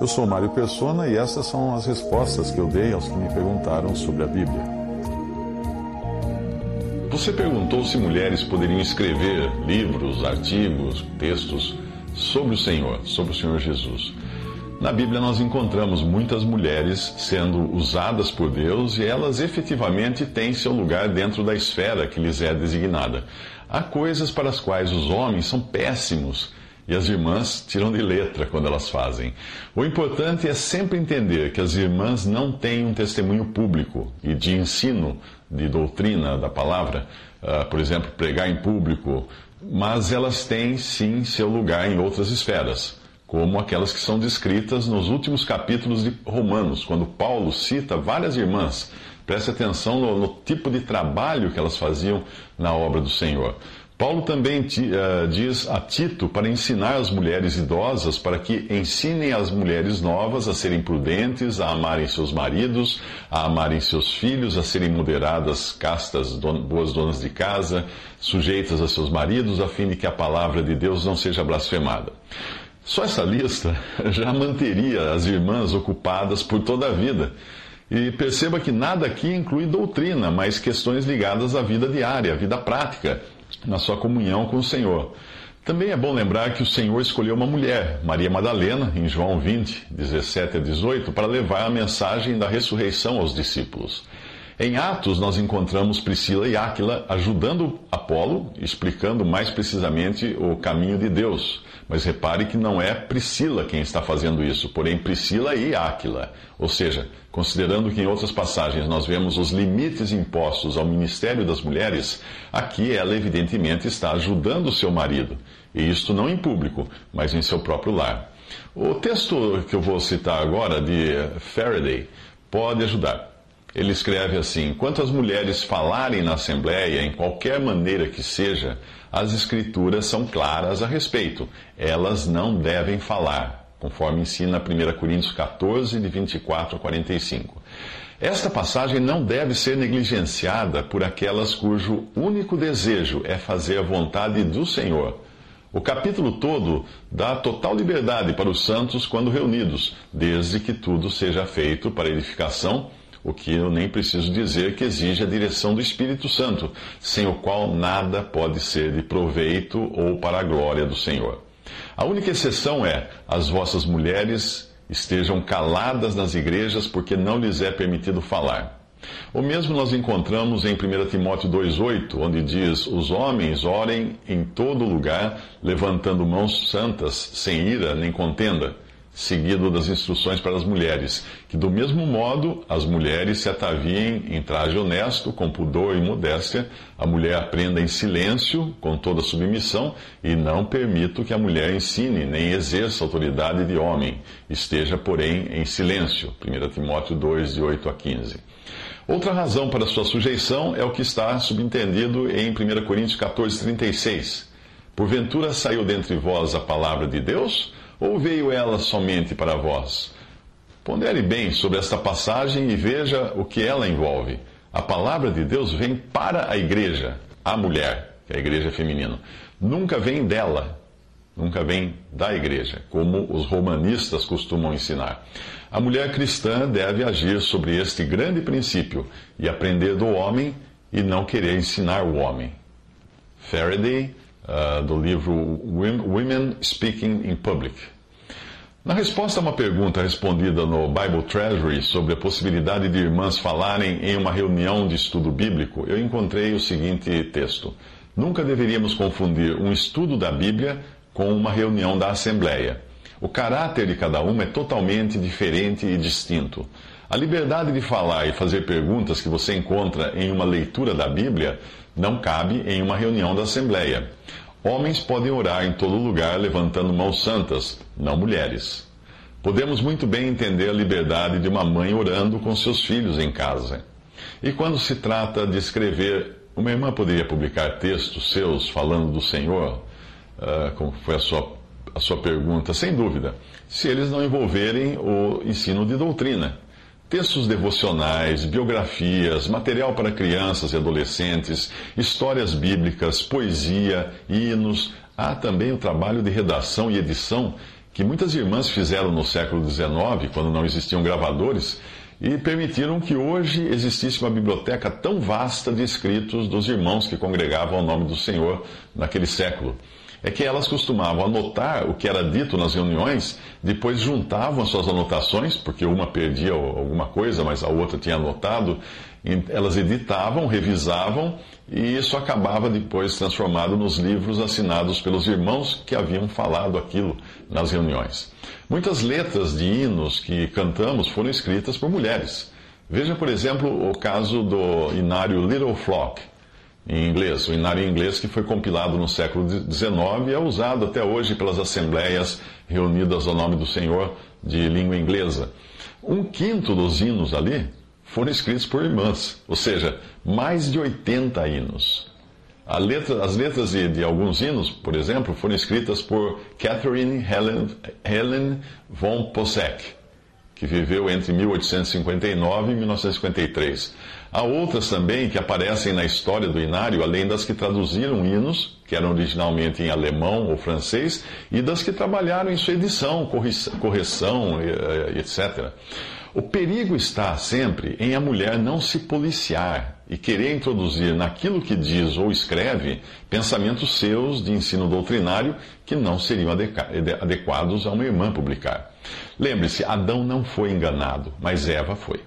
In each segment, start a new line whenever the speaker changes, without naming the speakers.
Eu sou Mário Persona e essas são as respostas que eu dei aos que me perguntaram sobre a Bíblia.
Você perguntou se mulheres poderiam escrever livros, artigos, textos sobre o Senhor, sobre o Senhor Jesus. Na Bíblia nós encontramos muitas mulheres sendo usadas por Deus e elas efetivamente têm seu lugar dentro da esfera que lhes é designada. Há coisas para as quais os homens são péssimos e as irmãs tiram de letra quando elas fazem. O importante é sempre entender que as irmãs não têm um testemunho público e de ensino, de doutrina da palavra, uh, por exemplo, pregar em público, mas elas têm sim seu lugar em outras esferas, como aquelas que são descritas nos últimos capítulos de Romanos, quando Paulo cita várias irmãs. Preste atenção no, no tipo de trabalho que elas faziam na obra do Senhor. Paulo também uh, diz a Tito para ensinar as mulheres idosas para que ensinem as mulheres novas a serem prudentes, a amarem seus maridos, a amarem seus filhos, a serem moderadas, castas, boas donas de casa, sujeitas a seus maridos, a fim de que a palavra de Deus não seja blasfemada. Só essa lista já manteria as irmãs ocupadas por toda a vida. E perceba que nada aqui inclui doutrina, mas questões ligadas à vida diária, à vida prática na sua comunhão com o Senhor. Também é bom lembrar que o Senhor escolheu uma mulher, Maria Madalena, em João 20, 17 a 18, para levar a mensagem da ressurreição aos discípulos. Em Atos, nós encontramos Priscila e Áquila ajudando Apolo, explicando mais precisamente o caminho de Deus. Mas repare que não é Priscila quem está fazendo isso, porém Priscila e Áquila. Ou seja, considerando que em outras passagens nós vemos os limites impostos ao ministério das mulheres, aqui ela evidentemente está ajudando seu marido. E isto não em público, mas em seu próprio lar. O texto que eu vou citar agora, de Faraday, pode ajudar. Ele escreve assim: Enquanto as mulheres falarem na Assembleia, em qualquer maneira que seja, as Escrituras são claras a respeito. Elas não devem falar, conforme ensina 1 Coríntios 14, de 24 a 45. Esta passagem não deve ser negligenciada por aquelas cujo único desejo é fazer a vontade do Senhor. O capítulo todo dá total liberdade para os santos quando reunidos, desde que tudo seja feito para edificação o que eu nem preciso dizer que exige a direção do Espírito Santo, sem o qual nada pode ser de proveito ou para a glória do Senhor. A única exceção é as vossas mulheres estejam caladas nas igrejas porque não lhes é permitido falar. O mesmo nós encontramos em 1 Timóteo 2,8, onde diz: Os homens orem em todo lugar, levantando mãos santas, sem ira nem contenda seguido das instruções para as mulheres, que do mesmo modo as mulheres se ataviem em traje honesto, com pudor e modéstia, a mulher aprenda em silêncio, com toda submissão, e não permito que a mulher ensine, nem exerça autoridade de homem, esteja, porém, em silêncio. 1 Timóteo 2, de 8 a 15. Outra razão para sua sujeição é o que está subentendido em 1 Coríntios 14, 36. Porventura saiu dentre vós a palavra de Deus? Ou veio ela somente para vós? Pondere bem sobre esta passagem e veja o que ela envolve. A palavra de Deus vem para a igreja, a mulher, que é a igreja feminina. Nunca vem dela, nunca vem da igreja, como os romanistas costumam ensinar. A mulher cristã deve agir sobre este grande princípio e aprender do homem e não querer ensinar o homem. Faraday uh, do livro Women Speaking in Public. Na resposta a uma pergunta respondida no Bible Treasury sobre a possibilidade de irmãs falarem em uma reunião de estudo bíblico, eu encontrei o seguinte texto: Nunca deveríamos confundir um estudo da Bíblia com uma reunião da Assembleia. O caráter de cada uma é totalmente diferente e distinto. A liberdade de falar e fazer perguntas que você encontra em uma leitura da Bíblia não cabe em uma reunião da Assembleia. Homens podem orar em todo lugar levantando mãos santas, não mulheres. Podemos muito bem entender a liberdade de uma mãe orando com seus filhos em casa. E quando se trata de escrever, uma irmã poderia publicar textos seus falando do Senhor, uh, como foi a sua, a sua pergunta, sem dúvida, se eles não envolverem o ensino de doutrina. Textos devocionais, biografias, material para crianças e adolescentes, histórias bíblicas, poesia, hinos. Há também o trabalho de redação e edição que muitas irmãs fizeram no século XIX, quando não existiam gravadores, e permitiram que hoje existisse uma biblioteca tão vasta de escritos dos irmãos que congregavam o nome do Senhor naquele século é que elas costumavam anotar o que era dito nas reuniões, depois juntavam as suas anotações, porque uma perdia alguma coisa, mas a outra tinha anotado, elas editavam, revisavam, e isso acabava depois transformado nos livros assinados pelos irmãos que haviam falado aquilo nas reuniões. Muitas letras de hinos que cantamos foram escritas por mulheres. Veja, por exemplo, o caso do inário Little Flock em inglês, o inário em inglês que foi compilado no século XIX e é usado até hoje pelas assembleias reunidas ao nome do Senhor de língua inglesa. Um quinto dos hinos ali foram escritos por irmãs, ou seja, mais de 80 hinos. Letra, as letras de, de, alguns hinos, por exemplo, foram escritas por Catherine Helen, Helen von Possek, que viveu entre 1859 e 1953. Há outras também que aparecem na história do Inário, além das que traduziram hinos, que eram originalmente em alemão ou francês, e das que trabalharam em sua edição, correção, etc. O perigo está sempre em a mulher não se policiar e querer introduzir naquilo que diz ou escreve pensamentos seus de ensino doutrinário que não seriam adequados a uma irmã publicar. Lembre-se, Adão não foi enganado, mas Eva foi.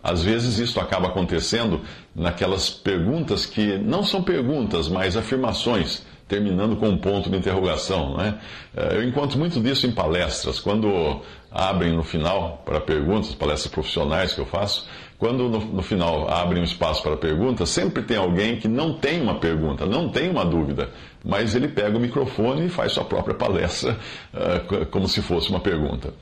Às vezes isso acaba acontecendo naquelas perguntas que não são perguntas, mas afirmações, terminando com um ponto de interrogação. Né? Eu encontro muito disso em palestras, quando abrem no final para perguntas, palestras profissionais que eu faço, quando no, no, final abrem um espaço para perguntas, sempre tem alguém que não tem uma pergunta, não tem uma dúvida, mas ele pega o microfone e faz sua própria palestra uh, como se fosse uma pergunta.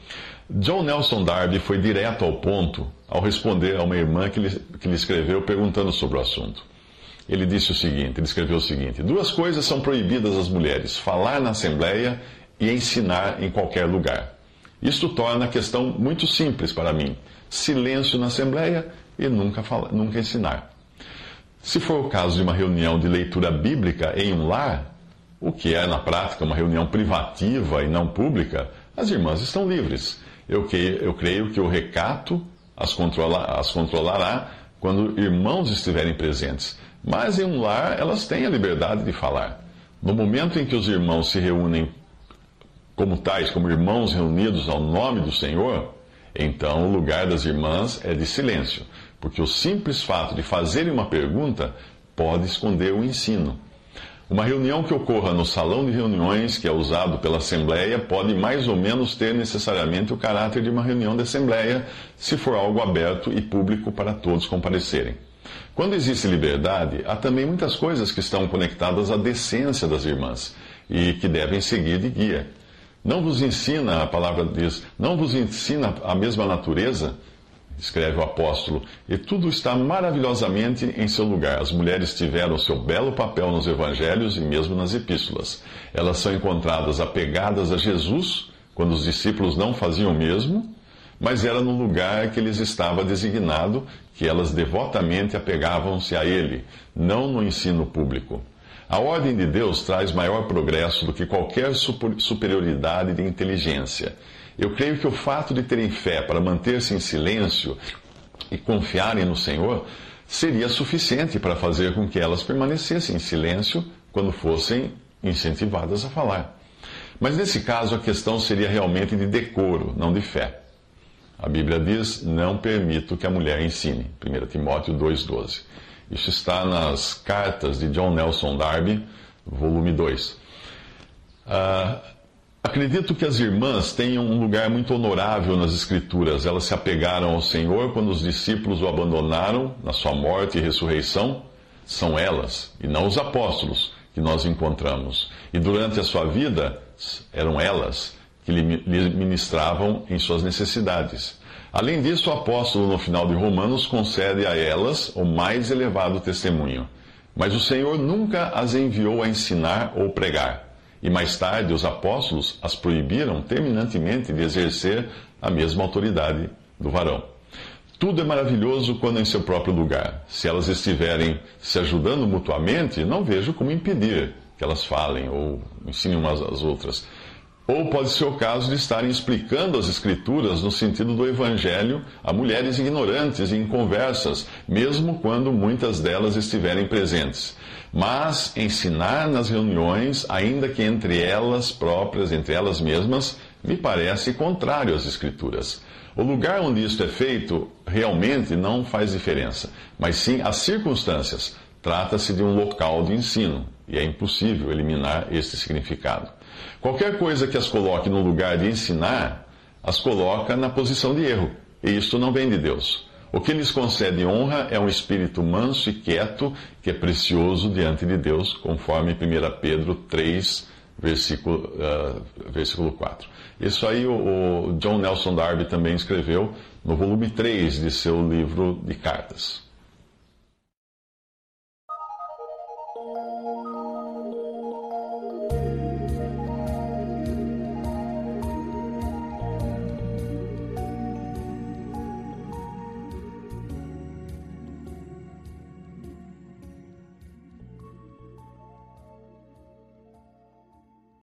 John Nelson Darby foi direto ao ponto ao responder a uma irmã que lhe, que lhe escreveu perguntando sobre o assunto. Ele disse o seguinte, ele escreveu o seguinte: duas coisas são proibidas às mulheres: falar na assembleia e ensinar em qualquer lugar. Isto torna a questão muito simples para mim: silêncio na assembleia e nunca, falar, nunca ensinar. Se for o caso de uma reunião de leitura bíblica em um lar, o que é na prática uma reunião privativa e não pública, as irmãs estão livres eu, que, eu creio que o recato as, controla, as controlará quando irmãos estiverem presentes. Mas em um lar, elas têm a liberdade de falar. No momento em que os irmãos se reúnem como tais, como irmãos reunidos ao nome do Senhor, então o lugar das irmãs é de silêncio, porque o simples fato de fazerem uma pergunta pode esconder o ensino. Uma reunião que ocorra no salão de reuniões, que é usado pela Assembleia, pode mais ou menos ter necessariamente o caráter de uma reunião de Assembleia, se for algo aberto e público para todos comparecerem. Quando existe liberdade, há também muitas coisas que estão conectadas à decência das irmãs e que devem seguir de guia. Não vos ensina, a palavra diz, não vos ensina a mesma natureza escreve o apóstolo, e tudo está maravilhosamente em seu lugar. As mulheres tiveram seu belo papel nos evangelhos e mesmo nas epístolas. Elas são encontradas apegadas a Jesus, quando os discípulos não faziam o mesmo, mas era no lugar que lhes estava designado que elas devotamente apegavam-se a ele, não no ensino público. A ordem de Deus traz maior progresso do que qualquer superioridade de inteligência. Eu creio que o fato de terem fé para manter-se em silêncio e confiarem no Senhor seria suficiente para fazer com que elas permanecessem em silêncio quando fossem incentivadas a falar. Mas nesse caso a questão seria realmente de decoro, não de fé. A Bíblia diz: não permito que a mulher ensine. 1 Timóteo 2,12. Isso está nas cartas de John Nelson Darby, volume 2. Uh, ah, Acredito que as irmãs tenham um lugar muito honorável nas Escrituras. Elas se apegaram ao Senhor quando os discípulos o abandonaram na sua morte e ressurreição. São elas, e não os apóstolos, que nós encontramos. E durante a sua vida, eram elas que lhe ministravam em suas necessidades. Além disso, o apóstolo, no final de Romanos, concede a elas o mais elevado testemunho. Mas o Senhor nunca as enviou a ensinar ou pregar. E mais tarde, os apóstolos as proibiram terminantemente de exercer a mesma autoridade do varão. Tudo é maravilhoso quando em seu próprio lugar. Se elas estiverem se ajudando mutuamente, não vejo como impedir que elas falem ou ensinem umas às outras. Ou pode ser o caso de estarem explicando as Escrituras no sentido do Evangelho a mulheres ignorantes e inconversas, mesmo quando muitas delas estiverem presentes. Mas ensinar nas reuniões, ainda que entre elas próprias, entre elas mesmas, me parece contrário às Escrituras. O lugar onde isto é feito realmente não faz diferença, mas sim as circunstâncias. Trata-se de um local de ensino e é impossível eliminar este significado. Qualquer coisa que as coloque no lugar de ensinar, as coloca na posição de erro. E isto não vem de Deus. O que lhes concede honra é um espírito manso e quieto, que é precioso diante de Deus, conforme 1 Pedro 3, versículo, uh, versículo 4. Isso aí o, o, John Nelson Darby também escreveu no volume 3 de seu livro de cartas.